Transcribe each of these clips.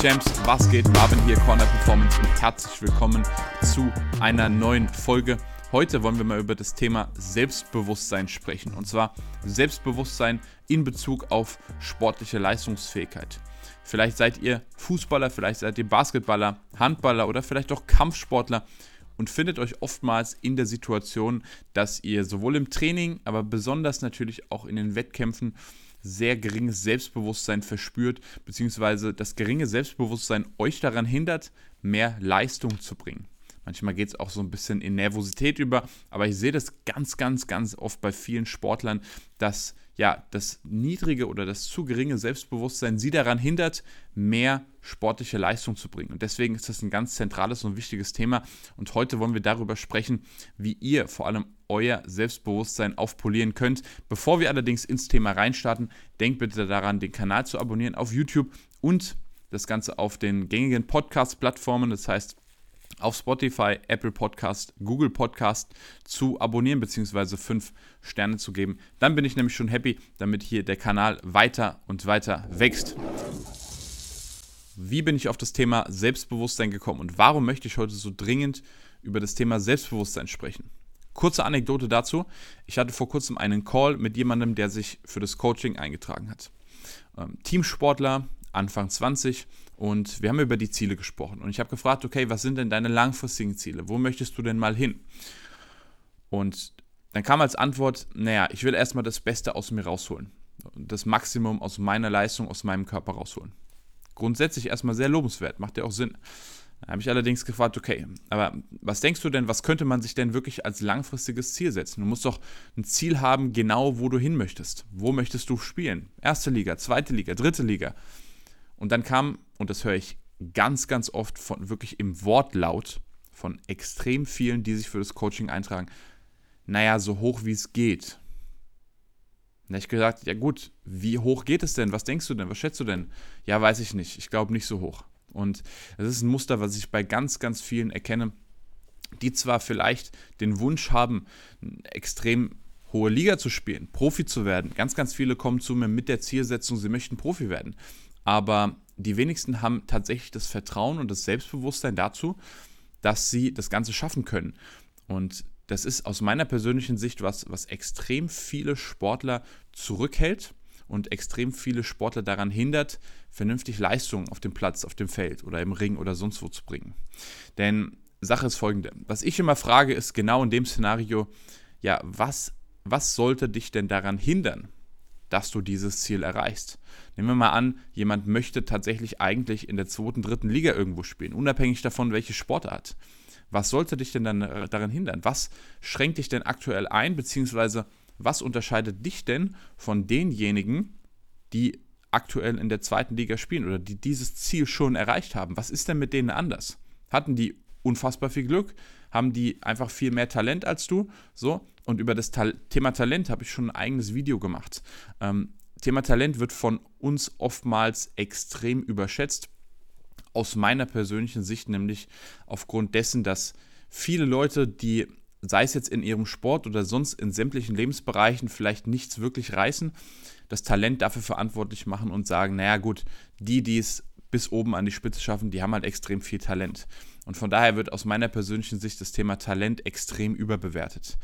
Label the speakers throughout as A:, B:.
A: Champs, was geht? Marvin hier, Corner Performance und herzlich willkommen zu einer neuen Folge. Heute wollen wir mal über das Thema Selbstbewusstsein sprechen. Und zwar Selbstbewusstsein in Bezug auf sportliche Leistungsfähigkeit. Vielleicht seid ihr Fußballer, vielleicht seid ihr Basketballer, Handballer oder vielleicht auch Kampfsportler und findet euch oftmals in der Situation, dass ihr sowohl im Training, aber besonders natürlich auch in den Wettkämpfen sehr geringes Selbstbewusstsein verspürt, beziehungsweise das geringe Selbstbewusstsein euch daran hindert, mehr Leistung zu bringen. Manchmal geht es auch so ein bisschen in Nervosität über, aber ich sehe das ganz, ganz, ganz oft bei vielen Sportlern, dass ja das niedrige oder das zu geringe Selbstbewusstsein sie daran hindert, mehr sportliche Leistung zu bringen. Und deswegen ist das ein ganz zentrales und wichtiges Thema. Und heute wollen wir darüber sprechen, wie ihr vor allem euer Selbstbewusstsein aufpolieren könnt. Bevor wir allerdings ins Thema reinstarten, denkt bitte daran, den Kanal zu abonnieren auf YouTube und das Ganze auf den gängigen Podcast-Plattformen. Das heißt, auf Spotify, Apple Podcast, Google Podcast zu abonnieren bzw. 5 Sterne zu geben. Dann bin ich nämlich schon happy, damit hier der Kanal weiter und weiter wächst. Wie bin ich auf das Thema Selbstbewusstsein gekommen und warum möchte ich heute so dringend über das Thema Selbstbewusstsein sprechen? Kurze Anekdote dazu. Ich hatte vor kurzem einen Call mit jemandem, der sich für das Coaching eingetragen hat. Ähm, Teamsportler, Anfang 20 und wir haben über die Ziele gesprochen. Und ich habe gefragt, okay, was sind denn deine langfristigen Ziele? Wo möchtest du denn mal hin? Und dann kam als Antwort, naja, ich will erstmal das Beste aus mir rausholen. Das Maximum aus meiner Leistung, aus meinem Körper rausholen. Grundsätzlich erstmal sehr lobenswert, macht ja auch Sinn. Da habe ich allerdings gefragt, okay, aber was denkst du denn, was könnte man sich denn wirklich als langfristiges Ziel setzen? Du musst doch ein Ziel haben, genau wo du hin möchtest. Wo möchtest du spielen? Erste Liga, zweite Liga, dritte Liga. Und dann kam, und das höre ich ganz, ganz oft von wirklich im Wortlaut von extrem vielen, die sich für das Coaching eintragen, naja, so hoch wie es geht. Da habe ich gesagt, ja gut, wie hoch geht es denn? Was denkst du denn? Was schätzt du denn? Ja, weiß ich nicht. Ich glaube nicht so hoch. Und das ist ein Muster, was ich bei ganz, ganz vielen erkenne, die zwar vielleicht den Wunsch haben, extrem hohe Liga zu spielen, Profi zu werden. Ganz, ganz viele kommen zu mir mit der Zielsetzung, sie möchten Profi werden aber die wenigsten haben tatsächlich das Vertrauen und das Selbstbewusstsein dazu, dass sie das Ganze schaffen können. Und das ist aus meiner persönlichen Sicht was, was extrem viele Sportler zurückhält und extrem viele Sportler daran hindert, vernünftig Leistung auf dem Platz, auf dem Feld oder im Ring oder sonst wo zu bringen. Denn Sache ist folgende: Was ich immer frage, ist genau in dem Szenario, ja, was, was sollte dich denn daran hindern, dass du dieses Ziel erreichst. Nehmen wir mal an, jemand möchte tatsächlich eigentlich in der zweiten, dritten Liga irgendwo spielen, unabhängig davon, welche Sportart. Was sollte dich denn dann äh, daran hindern? Was schränkt dich denn aktuell ein, beziehungsweise was unterscheidet dich denn von denjenigen, die aktuell in der zweiten Liga spielen oder die dieses Ziel schon erreicht haben? Was ist denn mit denen anders? Hatten die unfassbar viel Glück? Haben die einfach viel mehr Talent als du? So, und über das Ta Thema Talent habe ich schon ein eigenes Video gemacht. Ähm, Thema Talent wird von uns oftmals extrem überschätzt. Aus meiner persönlichen Sicht nämlich aufgrund dessen, dass viele Leute, die sei es jetzt in ihrem Sport oder sonst in sämtlichen Lebensbereichen vielleicht nichts wirklich reißen, das Talent dafür verantwortlich machen und sagen, naja gut, die, die es bis oben an die Spitze schaffen, die haben halt extrem viel Talent. Und von daher wird aus meiner persönlichen Sicht das Thema Talent extrem überbewertet.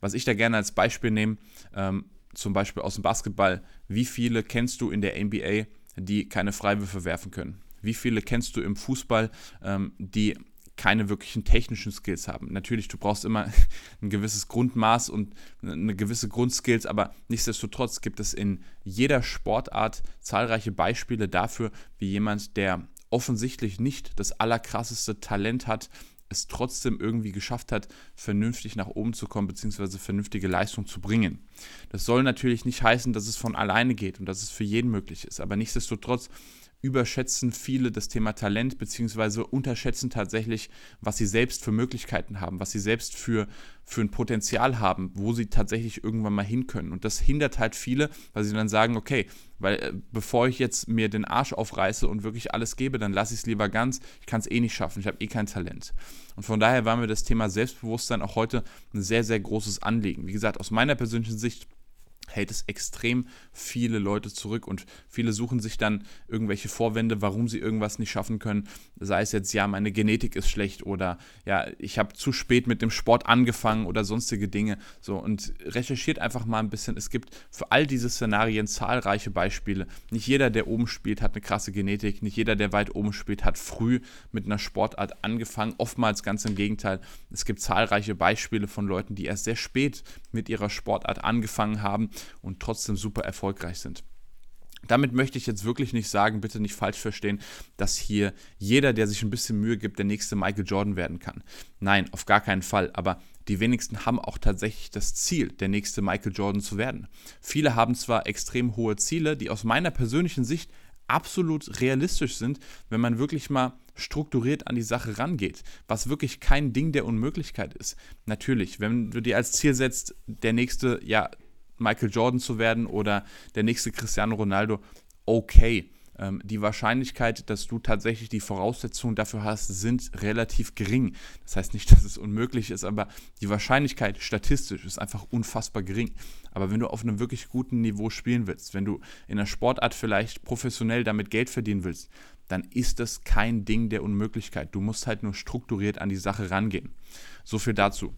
A: Was ich da gerne als Beispiel nehme, ähm, zum Beispiel aus dem Basketball, wie viele kennst du in der NBA, die keine Freiwürfe werfen können? Wie viele kennst du im Fußball, ähm, die keine wirklichen technischen Skills haben. Natürlich, du brauchst immer ein gewisses Grundmaß und eine gewisse Grundskills, aber nichtsdestotrotz gibt es in jeder Sportart zahlreiche Beispiele dafür, wie jemand, der offensichtlich nicht das allerkrasseste Talent hat, es trotzdem irgendwie geschafft hat, vernünftig nach oben zu kommen, beziehungsweise vernünftige Leistung zu bringen. Das soll natürlich nicht heißen, dass es von alleine geht und dass es für jeden möglich ist, aber nichtsdestotrotz überschätzen viele das Thema Talent, beziehungsweise unterschätzen tatsächlich, was sie selbst für Möglichkeiten haben, was sie selbst für, für ein Potenzial haben, wo sie tatsächlich irgendwann mal hin können. Und das hindert halt viele, weil sie dann sagen, okay, weil äh, bevor ich jetzt mir den Arsch aufreiße und wirklich alles gebe, dann lasse ich es lieber ganz. Ich kann es eh nicht schaffen, ich habe eh kein Talent. Und von daher war mir das Thema Selbstbewusstsein auch heute ein sehr, sehr großes Anliegen. Wie gesagt, aus meiner persönlichen Sicht hält es extrem viele Leute zurück und viele suchen sich dann irgendwelche Vorwände, warum sie irgendwas nicht schaffen können. Sei es jetzt, ja, meine Genetik ist schlecht oder ja, ich habe zu spät mit dem Sport angefangen oder sonstige Dinge. So und recherchiert einfach mal ein bisschen. Es gibt für all diese Szenarien zahlreiche Beispiele. Nicht jeder, der oben spielt, hat eine krasse Genetik. Nicht jeder, der weit oben spielt, hat früh mit einer Sportart angefangen. Oftmals ganz im Gegenteil. Es gibt zahlreiche Beispiele von Leuten, die erst sehr spät mit ihrer Sportart angefangen haben und trotzdem super erfolgreich sind. Damit möchte ich jetzt wirklich nicht sagen, bitte nicht falsch verstehen, dass hier jeder, der sich ein bisschen Mühe gibt, der nächste Michael Jordan werden kann. Nein, auf gar keinen Fall. Aber die wenigsten haben auch tatsächlich das Ziel, der nächste Michael Jordan zu werden. Viele haben zwar extrem hohe Ziele, die aus meiner persönlichen Sicht absolut realistisch sind, wenn man wirklich mal strukturiert an die Sache rangeht, was wirklich kein Ding der Unmöglichkeit ist. Natürlich, wenn du dir als Ziel setzt, der nächste ja Michael Jordan zu werden oder der nächste Cristiano Ronaldo, okay. Ähm, die Wahrscheinlichkeit, dass du tatsächlich die Voraussetzungen dafür hast, sind relativ gering. Das heißt nicht, dass es unmöglich ist, aber die Wahrscheinlichkeit statistisch ist einfach unfassbar gering. Aber wenn du auf einem wirklich guten Niveau spielen willst, wenn du in der Sportart vielleicht professionell damit Geld verdienen willst, dann ist das kein Ding der Unmöglichkeit. Du musst halt nur strukturiert an die Sache rangehen. So viel dazu.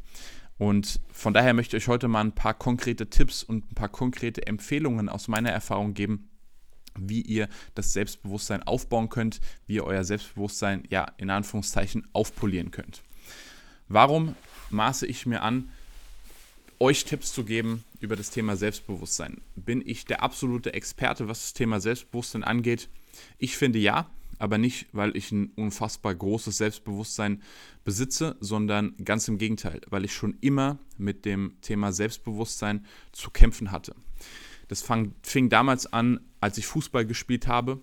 A: Und von daher möchte ich euch heute mal ein paar konkrete Tipps und ein paar konkrete Empfehlungen aus meiner Erfahrung geben, wie ihr das Selbstbewusstsein aufbauen könnt, wie ihr euer Selbstbewusstsein ja in Anführungszeichen aufpolieren könnt. Warum maße ich mir an, euch Tipps zu geben über das Thema Selbstbewusstsein? Bin ich der absolute Experte, was das Thema Selbstbewusstsein angeht? Ich finde ja aber nicht, weil ich ein unfassbar großes Selbstbewusstsein besitze, sondern ganz im Gegenteil, weil ich schon immer mit dem Thema Selbstbewusstsein zu kämpfen hatte. Das fang, fing damals an, als ich Fußball gespielt habe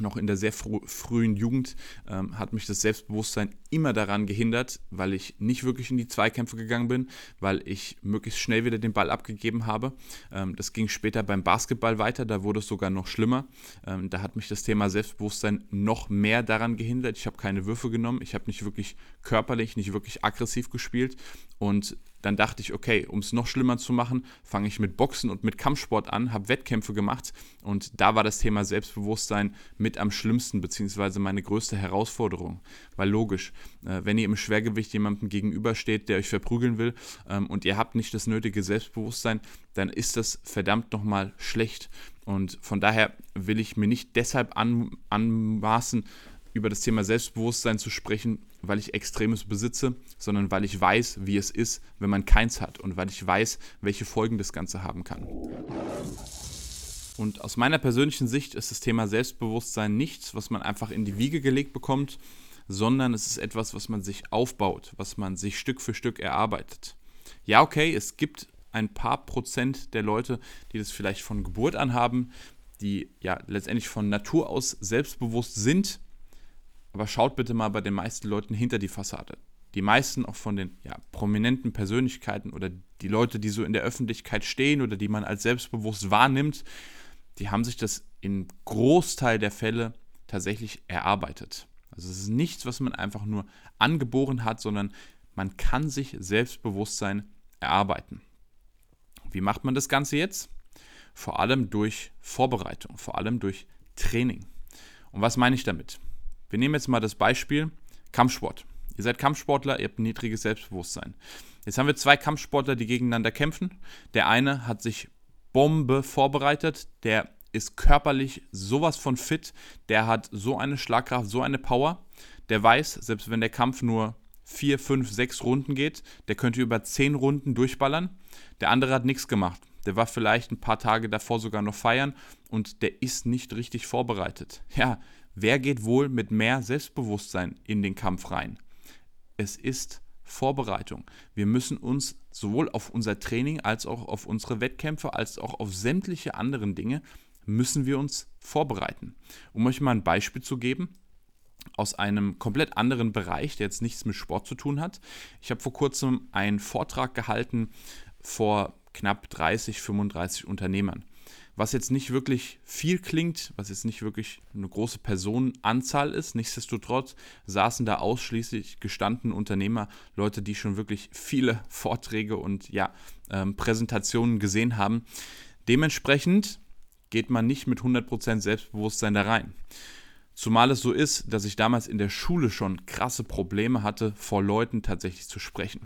A: noch in der sehr frühen Jugend ähm, hat mich das Selbstbewusstsein immer daran gehindert, weil ich nicht wirklich in die Zweikämpfe gegangen bin, weil ich möglichst schnell wieder den Ball abgegeben habe. Ähm, das ging später beim Basketball weiter, da wurde es sogar noch schlimmer. Ähm, da hat mich das Thema Selbstbewusstsein noch mehr daran gehindert. Ich habe keine Würfe genommen, ich habe nicht wirklich körperlich, nicht wirklich aggressiv gespielt und dann dachte ich, okay, um es noch schlimmer zu machen, fange ich mit Boxen und mit Kampfsport an, habe Wettkämpfe gemacht und da war das Thema Selbstbewusstsein mit am schlimmsten, beziehungsweise meine größte Herausforderung. Weil logisch, äh, wenn ihr im Schwergewicht jemandem gegenübersteht, der euch verprügeln will ähm, und ihr habt nicht das nötige Selbstbewusstsein, dann ist das verdammt nochmal schlecht. Und von daher will ich mir nicht deshalb an, anmaßen, über das Thema Selbstbewusstsein zu sprechen, weil ich Extremes besitze, sondern weil ich weiß, wie es ist, wenn man keins hat und weil ich weiß, welche Folgen das Ganze haben kann. Und aus meiner persönlichen Sicht ist das Thema Selbstbewusstsein nichts, was man einfach in die Wiege gelegt bekommt, sondern es ist etwas, was man sich aufbaut, was man sich Stück für Stück erarbeitet. Ja, okay, es gibt ein paar Prozent der Leute, die das vielleicht von Geburt an haben, die ja letztendlich von Natur aus selbstbewusst sind, aber schaut bitte mal bei den meisten Leuten hinter die Fassade. Die meisten auch von den ja, prominenten Persönlichkeiten oder die Leute, die so in der Öffentlichkeit stehen oder die man als selbstbewusst wahrnimmt, die haben sich das im Großteil der Fälle tatsächlich erarbeitet. Also es ist nichts, was man einfach nur angeboren hat, sondern man kann sich Selbstbewusstsein erarbeiten. Wie macht man das Ganze jetzt? Vor allem durch Vorbereitung, vor allem durch Training. Und was meine ich damit? Wir nehmen jetzt mal das Beispiel Kampfsport. Ihr seid Kampfsportler, ihr habt ein niedriges Selbstbewusstsein. Jetzt haben wir zwei Kampfsportler, die gegeneinander kämpfen. Der eine hat sich Bombe vorbereitet, der ist körperlich sowas von fit, der hat so eine Schlagkraft, so eine Power. Der weiß, selbst wenn der Kampf nur vier, fünf, sechs Runden geht, der könnte über zehn Runden durchballern. Der andere hat nichts gemacht. Der war vielleicht ein paar Tage davor sogar noch feiern und der ist nicht richtig vorbereitet. Ja, Wer geht wohl mit mehr Selbstbewusstsein in den Kampf rein? Es ist Vorbereitung. Wir müssen uns sowohl auf unser Training als auch auf unsere Wettkämpfe als auch auf sämtliche anderen Dinge müssen wir uns vorbereiten. Um euch mal ein Beispiel zu geben, aus einem komplett anderen Bereich, der jetzt nichts mit Sport zu tun hat. Ich habe vor kurzem einen Vortrag gehalten vor knapp 30, 35 Unternehmern. Was jetzt nicht wirklich viel klingt, was jetzt nicht wirklich eine große Personenanzahl ist. Nichtsdestotrotz saßen da ausschließlich gestandene Unternehmer, Leute, die schon wirklich viele Vorträge und ja, ähm, Präsentationen gesehen haben. Dementsprechend geht man nicht mit 100% Selbstbewusstsein da rein. Zumal es so ist, dass ich damals in der Schule schon krasse Probleme hatte, vor Leuten tatsächlich zu sprechen.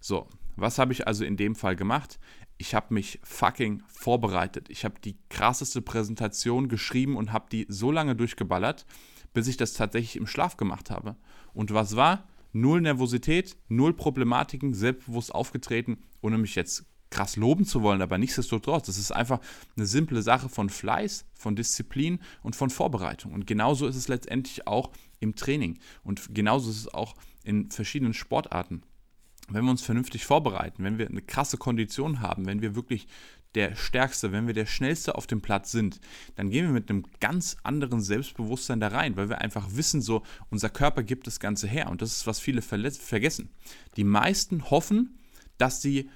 A: So, was habe ich also in dem Fall gemacht? Ich habe mich fucking vorbereitet. Ich habe die krasseste Präsentation geschrieben und habe die so lange durchgeballert, bis ich das tatsächlich im Schlaf gemacht habe. Und was war? Null Nervosität, null Problematiken, selbstbewusst aufgetreten, ohne mich jetzt krass loben zu wollen, aber nichtsdestotrotz, das ist einfach eine simple Sache von Fleiß, von Disziplin und von Vorbereitung. Und genauso ist es letztendlich auch im Training und genauso ist es auch in verschiedenen Sportarten. Wenn wir uns vernünftig vorbereiten, wenn wir eine krasse Kondition haben, wenn wir wirklich der Stärkste, wenn wir der Schnellste auf dem Platz sind, dann gehen wir mit einem ganz anderen Selbstbewusstsein da rein, weil wir einfach wissen, so unser Körper gibt das Ganze her. Und das ist, was viele vergessen. Die meisten hoffen, dass sie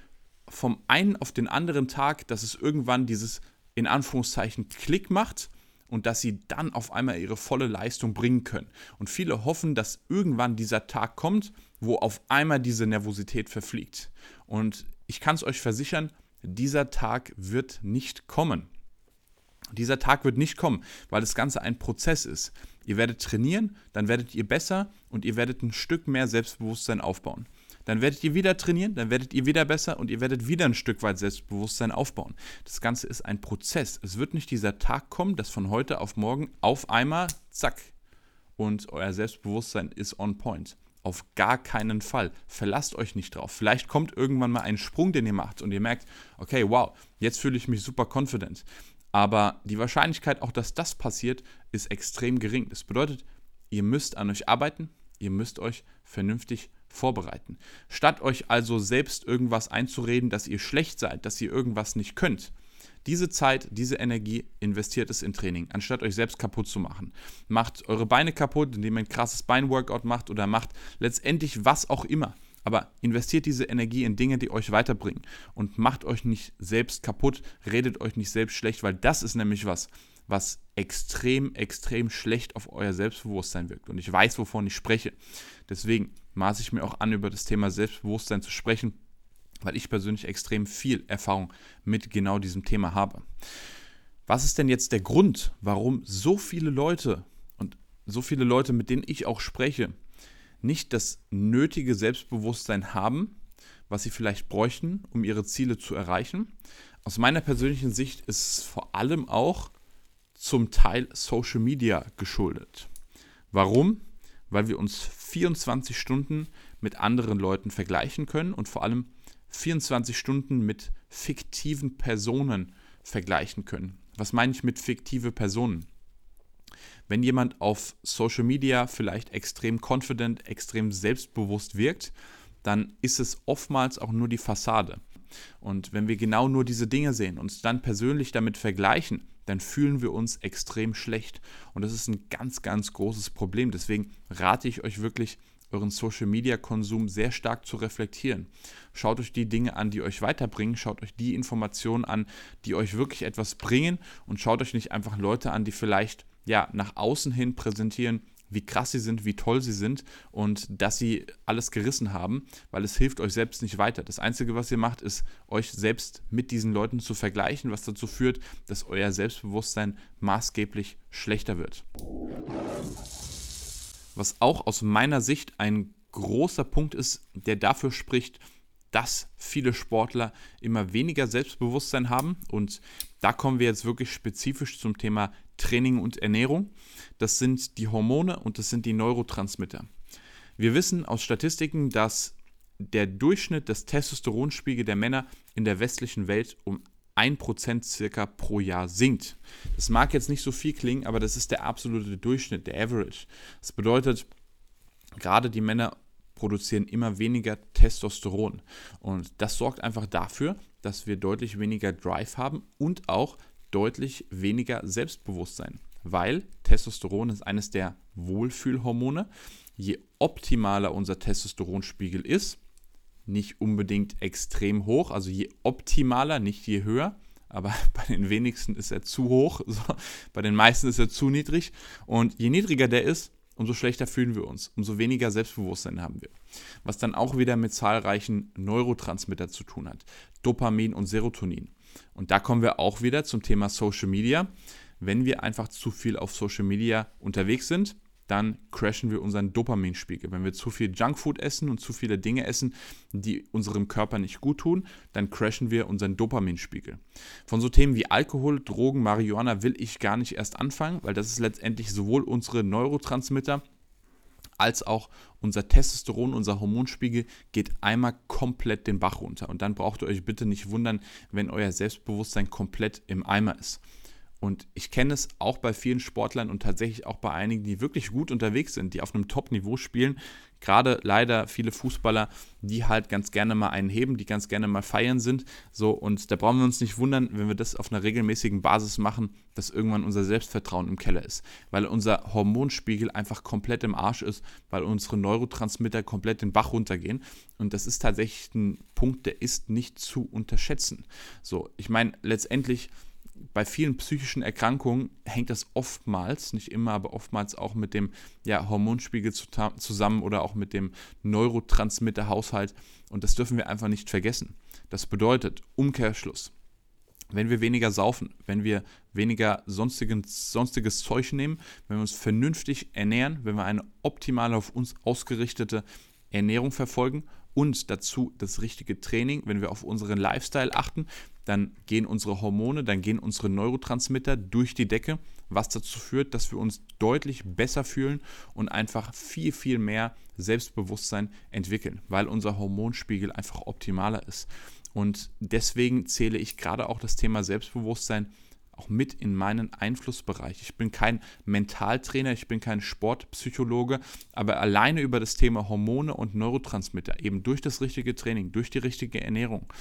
A: vom einen auf den anderen Tag, dass es irgendwann dieses in Anführungszeichen Klick macht und dass sie dann auf einmal ihre volle Leistung bringen können. Und viele hoffen, dass irgendwann dieser Tag kommt, wo auf einmal diese Nervosität verfliegt. Und ich kann es euch versichern, dieser Tag wird nicht kommen. Dieser Tag wird nicht kommen, weil das Ganze ein Prozess ist. Ihr werdet trainieren, dann werdet ihr besser und ihr werdet ein Stück mehr Selbstbewusstsein aufbauen. Dann werdet ihr wieder trainieren, dann werdet ihr wieder besser und ihr werdet wieder ein Stück weit Selbstbewusstsein aufbauen. Das Ganze ist ein Prozess. Es wird nicht dieser Tag kommen, dass von heute auf morgen auf einmal, zack, und euer Selbstbewusstsein ist on point. Auf gar keinen Fall. Verlasst euch nicht drauf. Vielleicht kommt irgendwann mal ein Sprung, den ihr macht und ihr merkt, okay, wow, jetzt fühle ich mich super confident. Aber die Wahrscheinlichkeit auch, dass das passiert, ist extrem gering. Das bedeutet, ihr müsst an euch arbeiten, ihr müsst euch vernünftig vorbereiten. Statt euch also selbst irgendwas einzureden, dass ihr schlecht seid, dass ihr irgendwas nicht könnt, diese Zeit, diese Energie investiert es in Training, anstatt euch selbst kaputt zu machen. Macht eure Beine kaputt, indem ihr ein krasses Beinworkout macht oder macht letztendlich was auch immer. Aber investiert diese Energie in Dinge, die euch weiterbringen und macht euch nicht selbst kaputt, redet euch nicht selbst schlecht, weil das ist nämlich was, was extrem, extrem schlecht auf euer Selbstbewusstsein wirkt. Und ich weiß, wovon ich spreche. Deswegen maße ich mir auch an, über das Thema Selbstbewusstsein zu sprechen, weil ich persönlich extrem viel Erfahrung mit genau diesem Thema habe. Was ist denn jetzt der Grund, warum so viele Leute und so viele Leute, mit denen ich auch spreche, nicht das nötige Selbstbewusstsein haben, was sie vielleicht bräuchten, um ihre Ziele zu erreichen? Aus meiner persönlichen Sicht ist es vor allem auch zum Teil Social Media geschuldet. Warum? Weil wir uns 24 Stunden mit anderen Leuten vergleichen können und vor allem 24 Stunden mit fiktiven Personen vergleichen können. Was meine ich mit fiktive Personen? Wenn jemand auf Social Media vielleicht extrem confident, extrem selbstbewusst wirkt, dann ist es oftmals auch nur die Fassade. Und wenn wir genau nur diese Dinge sehen, uns dann persönlich damit vergleichen, dann fühlen wir uns extrem schlecht. Und das ist ein ganz, ganz großes Problem. Deswegen rate ich euch wirklich, euren Social-Media-Konsum sehr stark zu reflektieren. Schaut euch die Dinge an, die euch weiterbringen, schaut euch die Informationen an, die euch wirklich etwas bringen und schaut euch nicht einfach Leute an, die vielleicht ja nach außen hin präsentieren, wie krass sie sind, wie toll sie sind und dass sie alles gerissen haben, weil es hilft euch selbst nicht weiter. Das Einzige, was ihr macht, ist, euch selbst mit diesen Leuten zu vergleichen, was dazu führt, dass euer Selbstbewusstsein maßgeblich schlechter wird. Was auch aus meiner Sicht ein großer Punkt ist, der dafür spricht, dass viele Sportler immer weniger Selbstbewusstsein haben. Und da kommen wir jetzt wirklich spezifisch zum Thema Training und Ernährung. Das sind die Hormone und das sind die Neurotransmitter. Wir wissen aus Statistiken, dass der Durchschnitt des Testosteronspiegels der Männer in der westlichen Welt um 1% circa pro Jahr sinkt. Das mag jetzt nicht so viel klingen, aber das ist der absolute Durchschnitt, der Average. Das bedeutet, gerade die Männer produzieren immer weniger Testosteron. Und das sorgt einfach dafür, dass wir deutlich weniger Drive haben und auch deutlich weniger Selbstbewusstsein. Weil Testosteron ist eines der Wohlfühlhormone. Je optimaler unser Testosteronspiegel ist, nicht unbedingt extrem hoch, also je optimaler, nicht je höher, aber bei den wenigsten ist er zu hoch, so, bei den meisten ist er zu niedrig. Und je niedriger der ist, umso schlechter fühlen wir uns, umso weniger Selbstbewusstsein haben wir. Was dann auch wieder mit zahlreichen Neurotransmitter zu tun hat, Dopamin und Serotonin. Und da kommen wir auch wieder zum Thema Social Media. Wenn wir einfach zu viel auf Social Media unterwegs sind, dann crashen wir unseren Dopaminspiegel. Wenn wir zu viel Junkfood essen und zu viele Dinge essen, die unserem Körper nicht gut tun, dann crashen wir unseren Dopaminspiegel. Von so Themen wie Alkohol, Drogen, Marihuana will ich gar nicht erst anfangen, weil das ist letztendlich sowohl unsere Neurotransmitter als auch unser Testosteron, unser Hormonspiegel geht einmal komplett den Bach runter. Und dann braucht ihr euch bitte nicht wundern, wenn euer Selbstbewusstsein komplett im Eimer ist. Und ich kenne es auch bei vielen Sportlern und tatsächlich auch bei einigen, die wirklich gut unterwegs sind, die auf einem Top-Niveau spielen. Gerade leider viele Fußballer, die halt ganz gerne mal einen heben, die ganz gerne mal feiern sind. So, und da brauchen wir uns nicht wundern, wenn wir das auf einer regelmäßigen Basis machen, dass irgendwann unser Selbstvertrauen im Keller ist. Weil unser Hormonspiegel einfach komplett im Arsch ist, weil unsere Neurotransmitter komplett den Bach runtergehen. Und das ist tatsächlich ein Punkt, der ist nicht zu unterschätzen. So, ich meine, letztendlich bei vielen psychischen Erkrankungen hängt das oftmals, nicht immer, aber oftmals auch mit dem ja, Hormonspiegel zusammen oder auch mit dem Neurotransmitterhaushalt. Und das dürfen wir einfach nicht vergessen. Das bedeutet, Umkehrschluss, wenn wir weniger saufen, wenn wir weniger sonstiges, sonstiges Zeug nehmen, wenn wir uns vernünftig ernähren, wenn wir eine optimal auf uns ausgerichtete Ernährung verfolgen und dazu das richtige Training, wenn wir auf unseren Lifestyle achten, dann gehen unsere Hormone, dann gehen unsere Neurotransmitter durch die Decke, was dazu führt, dass wir uns deutlich besser fühlen und einfach viel, viel mehr Selbstbewusstsein entwickeln, weil unser Hormonspiegel einfach optimaler ist. Und deswegen zähle ich gerade auch das Thema Selbstbewusstsein auch mit in meinen Einflussbereich. Ich bin kein Mentaltrainer, ich bin kein Sportpsychologe, aber alleine über das Thema Hormone und Neurotransmitter, eben durch das richtige Training, durch die richtige Ernährung,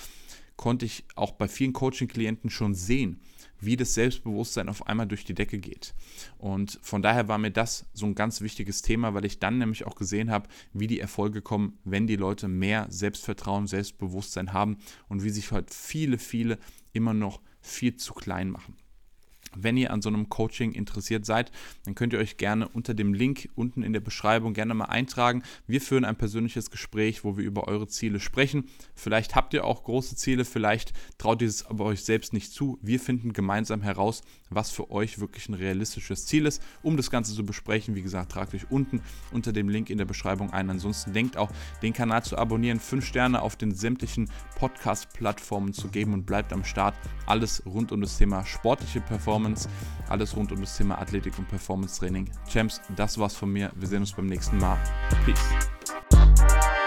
A: konnte ich auch bei vielen Coaching-Klienten schon sehen, wie das Selbstbewusstsein auf einmal durch die Decke geht. Und von daher war mir das so ein ganz wichtiges Thema, weil ich dann nämlich auch gesehen habe, wie die Erfolge kommen, wenn die Leute mehr Selbstvertrauen, Selbstbewusstsein haben und wie sich heute viele, viele immer noch viel zu klein machen. Wenn ihr an so einem Coaching interessiert seid, dann könnt ihr euch gerne unter dem Link unten in der Beschreibung gerne mal eintragen. Wir führen ein persönliches Gespräch, wo wir über eure Ziele sprechen. Vielleicht habt ihr auch große Ziele, vielleicht traut ihr es aber euch selbst nicht zu. Wir finden gemeinsam heraus, was für euch wirklich ein realistisches Ziel ist. Um das Ganze zu besprechen, wie gesagt, tragt euch unten unter dem Link in der Beschreibung ein. Ansonsten denkt auch, den Kanal zu abonnieren, 5 Sterne auf den sämtlichen Podcast-Plattformen zu geben und bleibt am Start. Alles rund um das Thema sportliche Performance, alles rund um das Thema Athletik und Performance Training. Champs, das war's von mir. Wir sehen uns beim nächsten Mal. Peace.